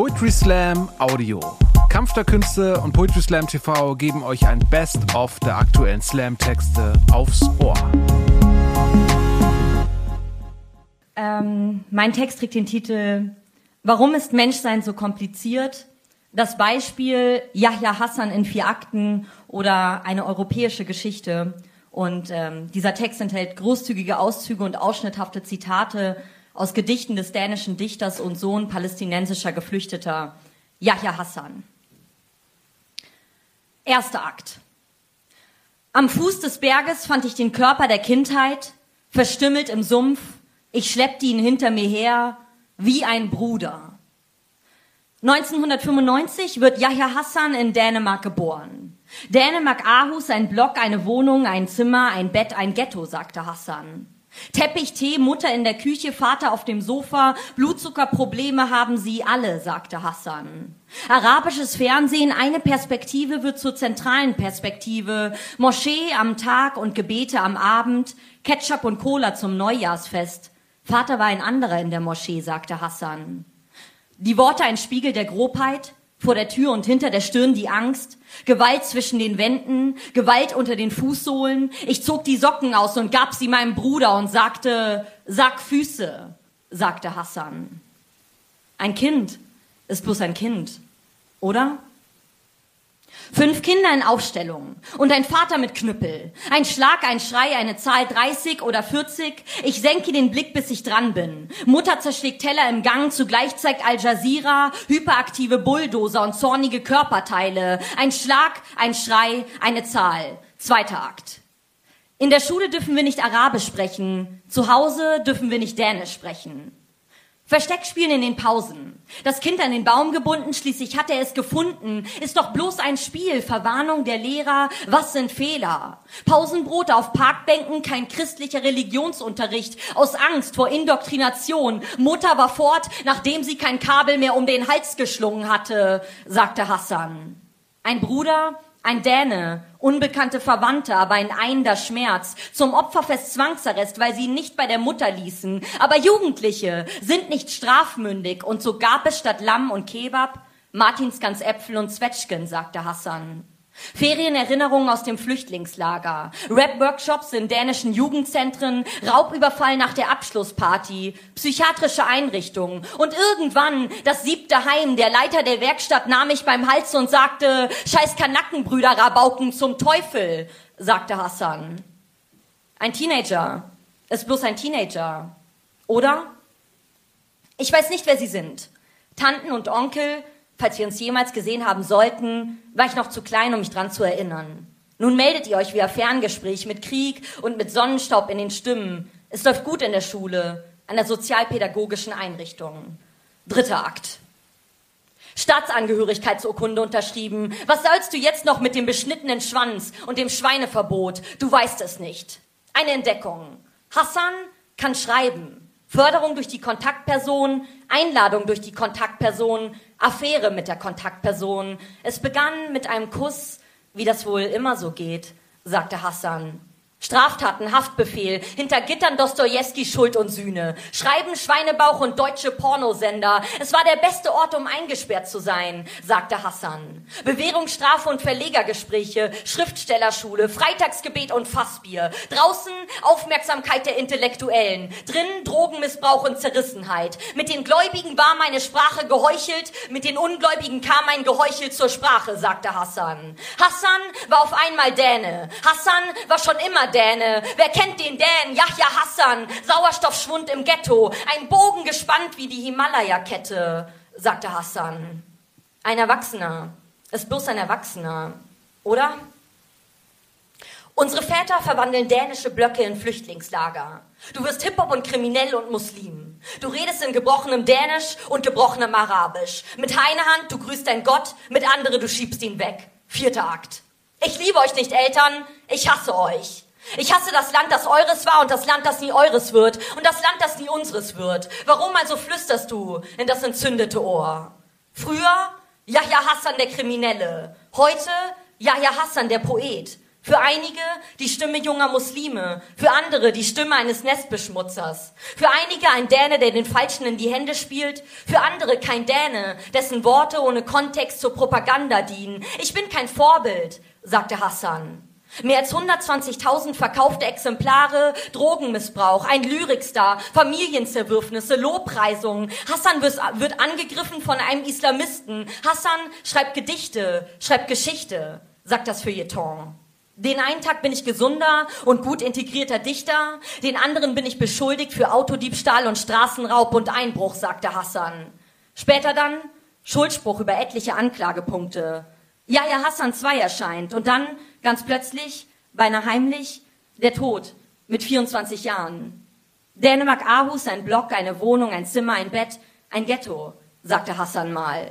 Poetry Slam Audio. Kampf der Künste und Poetry Slam TV geben euch ein Best-of der aktuellen Slam-Texte aufs Ohr. Ähm, mein Text trägt den Titel Warum ist Menschsein so kompliziert? Das Beispiel Yahya Hassan in vier Akten oder eine europäische Geschichte. Und ähm, dieser Text enthält großzügige Auszüge und ausschnitthafte Zitate aus Gedichten des dänischen Dichters und Sohn palästinensischer Geflüchteter Yahya Hassan. Erster Akt. Am Fuß des Berges fand ich den Körper der Kindheit, verstümmelt im Sumpf. Ich schleppte ihn hinter mir her wie ein Bruder. 1995 wird Yahya Hassan in Dänemark geboren. Dänemark Aarhus, ein Block, eine Wohnung, ein Zimmer, ein Bett, ein Ghetto, sagte Hassan. Teppich, Tee, Mutter in der Küche, Vater auf dem Sofa, Blutzuckerprobleme haben sie alle, sagte Hassan. Arabisches Fernsehen, eine Perspektive wird zur zentralen Perspektive, Moschee am Tag und Gebete am Abend, Ketchup und Cola zum Neujahrsfest. Vater war ein anderer in der Moschee, sagte Hassan. Die Worte ein Spiegel der Grobheit, vor der Tür und hinter der Stirn die Angst, Gewalt zwischen den Wänden, Gewalt unter den Fußsohlen. Ich zog die Socken aus und gab sie meinem Bruder und sagte, sag Füße, sagte Hassan. Ein Kind ist bloß ein Kind, oder? Fünf Kinder in Aufstellung und ein Vater mit Knüppel. Ein Schlag, ein Schrei, eine Zahl 30 oder 40. Ich senke den Blick, bis ich dran bin. Mutter zerschlägt Teller im Gang, zugleich zeigt Al Jazeera hyperaktive Bulldozer und zornige Körperteile. Ein Schlag, ein Schrei, eine Zahl. Zweiter Akt. In der Schule dürfen wir nicht Arabisch sprechen. Zu Hause dürfen wir nicht Dänisch sprechen. Versteckspielen in den Pausen. Das Kind an den Baum gebunden, schließlich hat er es gefunden. Ist doch bloß ein Spiel. Verwarnung der Lehrer. Was sind Fehler? Pausenbrot auf Parkbänken, kein christlicher Religionsunterricht. Aus Angst vor Indoktrination. Mutter war fort, nachdem sie kein Kabel mehr um den Hals geschlungen hatte, sagte Hassan. Ein Bruder, ein Däne, unbekannte Verwandte, aber ein einender Schmerz. Zum Opferfest Zwangsarrest, weil sie ihn nicht bei der Mutter ließen. Aber Jugendliche sind nicht strafmündig und so gab es statt Lamm und Kebab Martinsgans Äpfel und Zwetschgen, sagte Hassan. Ferienerinnerungen aus dem Flüchtlingslager, Rap-Workshops in dänischen Jugendzentren, Raubüberfall nach der Abschlussparty, psychiatrische Einrichtungen und irgendwann das siebte Heim. Der Leiter der Werkstatt nahm mich beim Hals und sagte, scheiß Kanackenbrüder Rabauken zum Teufel, sagte Hassan. Ein Teenager ist bloß ein Teenager, oder? Ich weiß nicht, wer sie sind. Tanten und Onkel, falls wir uns jemals gesehen haben sollten, war ich noch zu klein, um mich dran zu erinnern. Nun meldet ihr euch via Ferngespräch mit Krieg und mit Sonnenstaub in den Stimmen. Es läuft gut in der Schule, an der sozialpädagogischen Einrichtung. Dritter Akt. Staatsangehörigkeitsurkunde unterschrieben. Was sollst du jetzt noch mit dem beschnittenen Schwanz und dem Schweineverbot? Du weißt es nicht. Eine Entdeckung. Hassan kann schreiben. Förderung durch die Kontaktperson, Einladung durch die Kontaktperson, Affäre mit der Kontaktperson. Es begann mit einem Kuss, wie das wohl immer so geht, sagte Hassan. Straftaten, Haftbefehl, hinter Gittern Dostoevsky Schuld und Sühne, Schreiben, Schweinebauch und deutsche Pornosender. Es war der beste Ort, um eingesperrt zu sein, sagte Hassan. Bewährungsstrafe und Verlegergespräche, Schriftstellerschule, Freitagsgebet und Fassbier. Draußen Aufmerksamkeit der Intellektuellen, drinnen Drogenmissbrauch und Zerrissenheit. Mit den Gläubigen war meine Sprache geheuchelt, mit den Ungläubigen kam mein Geheuchel zur Sprache, sagte Hassan. Hassan war auf einmal Däne. Hassan war schon immer Däne. Wer kennt den Dänen? Yahya Hassan. Sauerstoffschwund im Ghetto. Ein Bogen gespannt wie die Himalaya-Kette, sagte Hassan. Ein Erwachsener. Ist bloß ein Erwachsener. Oder? Unsere Väter verwandeln dänische Blöcke in Flüchtlingslager. Du wirst Hip-Hop und kriminell und Muslim. Du redest in gebrochenem Dänisch und gebrochenem Arabisch. Mit eine Hand, du grüßt dein Gott, mit andere, du schiebst ihn weg. Vierter Akt. Ich liebe euch nicht, Eltern. Ich hasse euch. Ich hasse das Land, das eures war und das Land, das nie eures wird und das Land, das nie unseres wird. Warum also flüsterst du in das entzündete Ohr? Früher Yahya Hassan der Kriminelle, heute Yahya Hassan der Poet. Für einige die Stimme junger Muslime, für andere die Stimme eines Nestbeschmutzers, für einige ein Däne, der den Falschen in die Hände spielt, für andere kein Däne, dessen Worte ohne Kontext zur Propaganda dienen. Ich bin kein Vorbild, sagte Hassan. Mehr als 120.000 verkaufte Exemplare, Drogenmissbrauch, ein Lyrikstar, Familienzerwürfnisse, Lobpreisungen. Hassan wird angegriffen von einem Islamisten. Hassan schreibt Gedichte, schreibt Geschichte, sagt das Feuilleton. Den einen Tag bin ich gesunder und gut integrierter Dichter, den anderen bin ich beschuldigt für Autodiebstahl und Straßenraub und Einbruch, sagte Hassan. Später dann Schuldspruch über etliche Anklagepunkte. Ja, ja, Hassan 2 erscheint und dann ganz plötzlich, beinahe heimlich, der Tod mit 24 Jahren. Dänemark Aarhus, ein Block, eine Wohnung, ein Zimmer, ein Bett, ein Ghetto, sagte Hassan mal.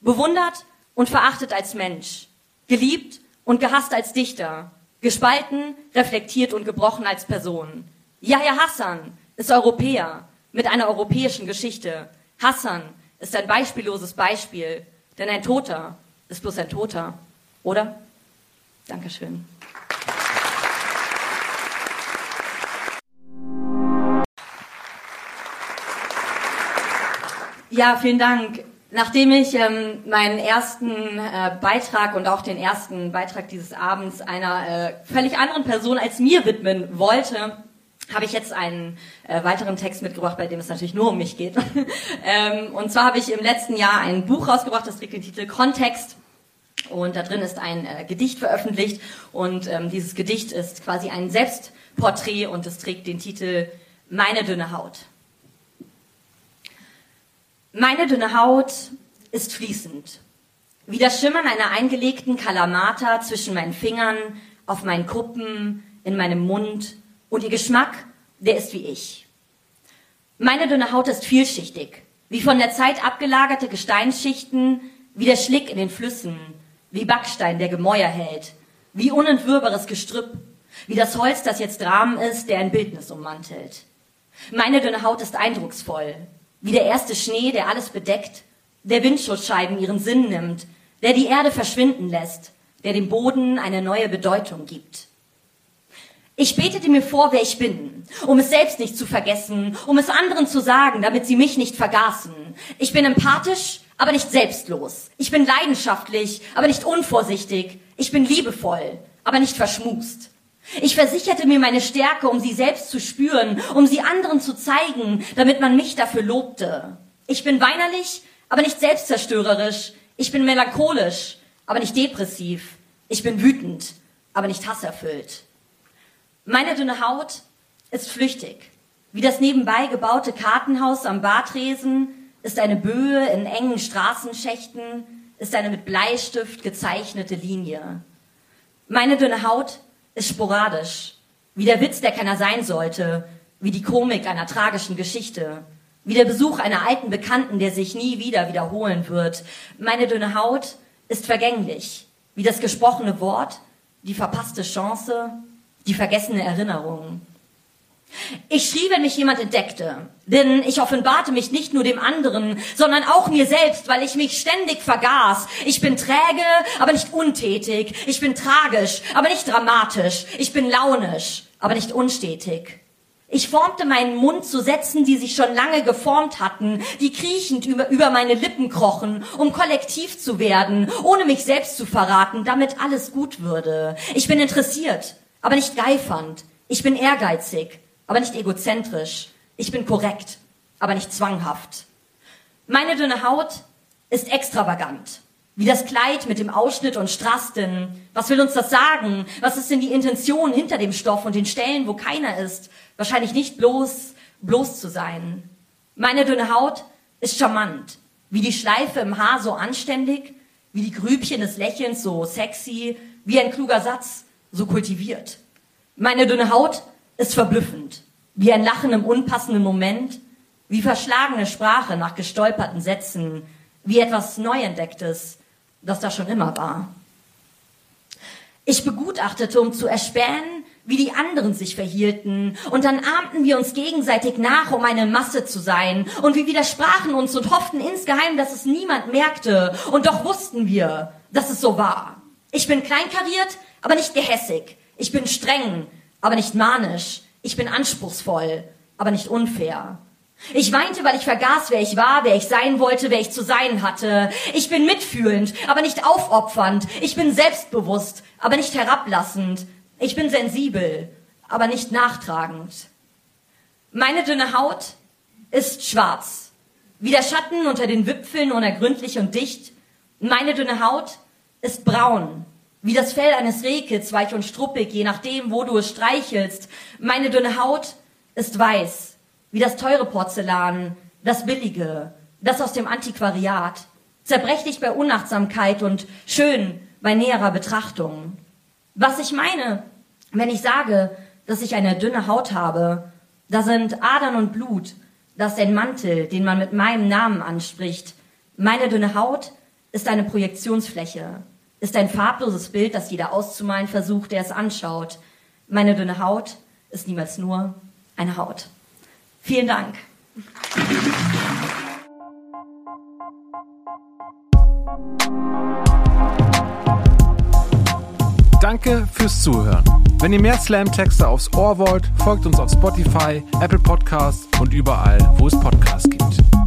Bewundert und verachtet als Mensch, geliebt und gehasst als Dichter, gespalten, reflektiert und gebrochen als Person. Yahya Hassan ist Europäer mit einer europäischen Geschichte. Hassan ist ein beispielloses Beispiel, denn ein Toter ist bloß ein Toter, oder? Dankeschön. Ja, vielen Dank. Nachdem ich ähm, meinen ersten äh, Beitrag und auch den ersten Beitrag dieses Abends einer äh, völlig anderen Person als mir widmen wollte, habe ich jetzt einen äh, weiteren Text mitgebracht, bei dem es natürlich nur um mich geht. ähm, und zwar habe ich im letzten Jahr ein Buch rausgebracht, das trägt den Titel Kontext. Und da drin ist ein äh, Gedicht veröffentlicht. Und ähm, dieses Gedicht ist quasi ein Selbstporträt und es trägt den Titel Meine dünne Haut. Meine dünne Haut ist fließend, wie das Schimmern einer eingelegten Kalamata zwischen meinen Fingern, auf meinen Kuppen, in meinem Mund und ihr Geschmack, der ist wie ich. Meine dünne Haut ist vielschichtig, wie von der Zeit abgelagerte Gesteinsschichten, wie der Schlick in den Flüssen, wie Backstein, der Gemäuer hält, wie unentwirrbares Gestrüpp, wie das Holz, das jetzt Rahmen ist, der ein Bildnis ummantelt. Meine dünne Haut ist eindrucksvoll, wie der erste Schnee, der alles bedeckt, der Windschutzscheiben ihren Sinn nimmt, der die Erde verschwinden lässt, der dem Boden eine neue Bedeutung gibt. Ich betete mir vor, wer ich bin, um es selbst nicht zu vergessen, um es anderen zu sagen, damit sie mich nicht vergaßen. Ich bin empathisch, aber nicht selbstlos. Ich bin leidenschaftlich, aber nicht unvorsichtig. Ich bin liebevoll, aber nicht verschmust. Ich versicherte mir meine Stärke, um sie selbst zu spüren, um sie anderen zu zeigen, damit man mich dafür lobte. Ich bin weinerlich, aber nicht selbstzerstörerisch. Ich bin melancholisch, aber nicht depressiv. Ich bin wütend, aber nicht hasserfüllt. Meine dünne Haut ist flüchtig. Wie das nebenbei gebaute Kartenhaus am Badresen ist eine Böe in engen Straßenschächten, ist eine mit Bleistift gezeichnete Linie. Meine dünne Haut ist sporadisch, wie der Witz, der keiner sein sollte, wie die Komik einer tragischen Geschichte, wie der Besuch einer alten Bekannten, der sich nie wieder wiederholen wird. Meine dünne Haut ist vergänglich, wie das gesprochene Wort, die verpasste Chance, die vergessene Erinnerung. Ich schrie, wenn mich jemand entdeckte, denn ich offenbarte mich nicht nur dem anderen, sondern auch mir selbst, weil ich mich ständig vergaß. Ich bin träge, aber nicht untätig. Ich bin tragisch, aber nicht dramatisch. Ich bin launisch, aber nicht unstetig. Ich formte meinen Mund zu Sätzen, die sich schon lange geformt hatten, die kriechend über, über meine Lippen krochen, um kollektiv zu werden, ohne mich selbst zu verraten, damit alles gut würde. Ich bin interessiert, aber nicht geifernd. Ich bin ehrgeizig, aber nicht egozentrisch. Ich bin korrekt, aber nicht zwanghaft. Meine dünne Haut ist extravagant. Wie das Kleid mit dem Ausschnitt und Strasten. Was will uns das sagen? Was ist denn die Intention hinter dem Stoff und den Stellen, wo keiner ist? Wahrscheinlich nicht bloß, bloß zu sein. Meine dünne Haut ist charmant. Wie die Schleife im Haar so anständig, wie die Grübchen des Lächelns so sexy, wie ein kluger Satz so kultiviert. Meine dünne Haut ist verblüffend, wie ein Lachen im unpassenden Moment, wie verschlagene Sprache nach gestolperten Sätzen, wie etwas Neuentdecktes, das da schon immer war. Ich begutachtete, um zu erspähen, wie die anderen sich verhielten, und dann ahmten wir uns gegenseitig nach, um eine Masse zu sein, und wir widersprachen uns und hofften insgeheim, dass es niemand merkte, und doch wussten wir, dass es so war. Ich bin kleinkariert, aber nicht gehässig. Ich bin streng, aber nicht manisch. Ich bin anspruchsvoll, aber nicht unfair. Ich weinte, weil ich vergaß, wer ich war, wer ich sein wollte, wer ich zu sein hatte. Ich bin mitfühlend, aber nicht aufopfernd. Ich bin selbstbewusst, aber nicht herablassend. Ich bin sensibel, aber nicht nachtragend. Meine dünne Haut ist schwarz, wie der Schatten unter den Wipfeln unergründlich und dicht. Meine dünne Haut ist braun, wie das Fell eines Rehkitz, weich und struppig, je nachdem, wo du es streichelst. Meine dünne Haut ist weiß, wie das teure Porzellan, das billige, das aus dem Antiquariat, zerbrechlich bei Unachtsamkeit und schön bei näherer Betrachtung. Was ich meine, wenn ich sage, dass ich eine dünne Haut habe, da sind Adern und Blut, das ist ein Mantel, den man mit meinem Namen anspricht. Meine dünne Haut ist eine Projektionsfläche, ist ein farbloses Bild, das jeder auszumalen versucht, der es anschaut. Meine dünne Haut ist niemals nur eine Haut. Vielen Dank. Danke fürs Zuhören. Wenn ihr mehr Slam-Texte aufs Ohr wollt, folgt uns auf Spotify, Apple Podcasts und überall, wo es Podcasts gibt.